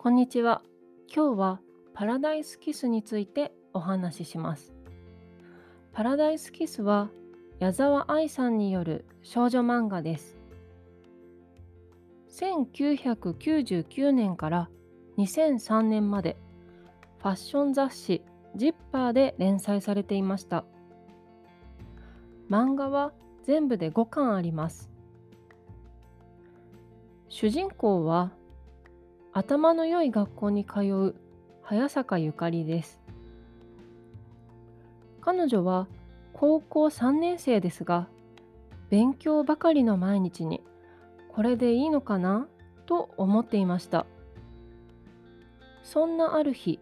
こんにちは。今日はパラダイスキスについてお話しします。パラダイスキスは矢沢愛さんによる少女漫画です。1999年から2003年までファッション雑誌ジッパーで連載されていました。漫画は全部で5巻あります。主人公は頭の良い学校に通う早坂ゆかりです。彼女は高校3年生ですが、勉強ばかりの毎日にこれでいいのかな？と思っていました。そんなある日、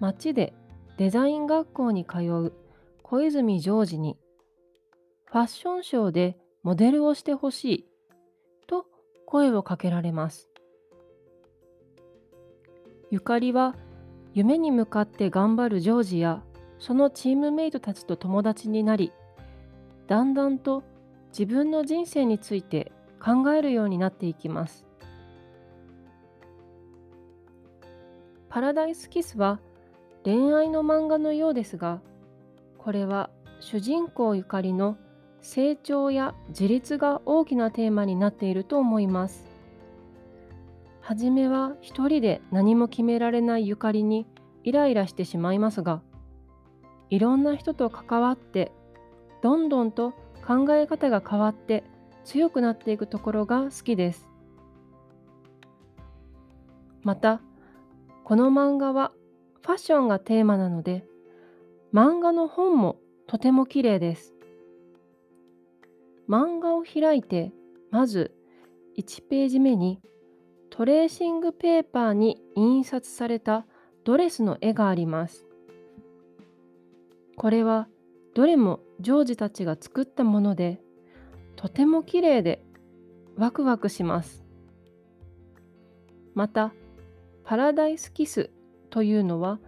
街でデザイン学校に通う小泉ジョージにファッションショーでモデルをしてほしいと声をかけられます。ゆかりは夢に向かって頑張るジョージやそのチームメイトたちと友達になりだんだんと自分の人生について考えるようになっていきます。パラダイスキスは恋愛の漫画のようですがこれは主人公ゆかりの成長や自立が大きなテーマになっていると思います。初めは一人で何も決められないゆかりにイライラしてしまいますがいろんな人と関わってどんどんと考え方が変わって強くなっていくところが好きです。またこの漫画はファッションがテーマなので漫画の本もとても綺麗です。漫画を開いてまず1ページ目にトレーシングペーパーに印刷されたドレスの絵があります。これはどれもジョージたちが作ったものでとても綺麗でワクワクします。またパラダイスキスというのは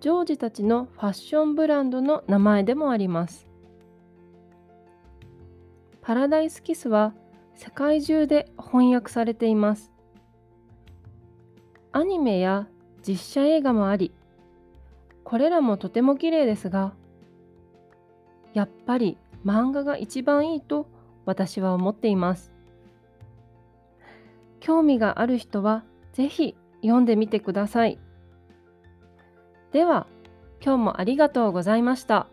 ジョージたちのファッションブランドの名前でもあります。パラダイスキスは世界中で翻訳されています。アニメや実写映画もあり、これらもとても綺麗ですが、やっぱり漫画が一番いいと私は思っています。興味がある人はぜひ読んでみてください。では、今日もありがとうございました。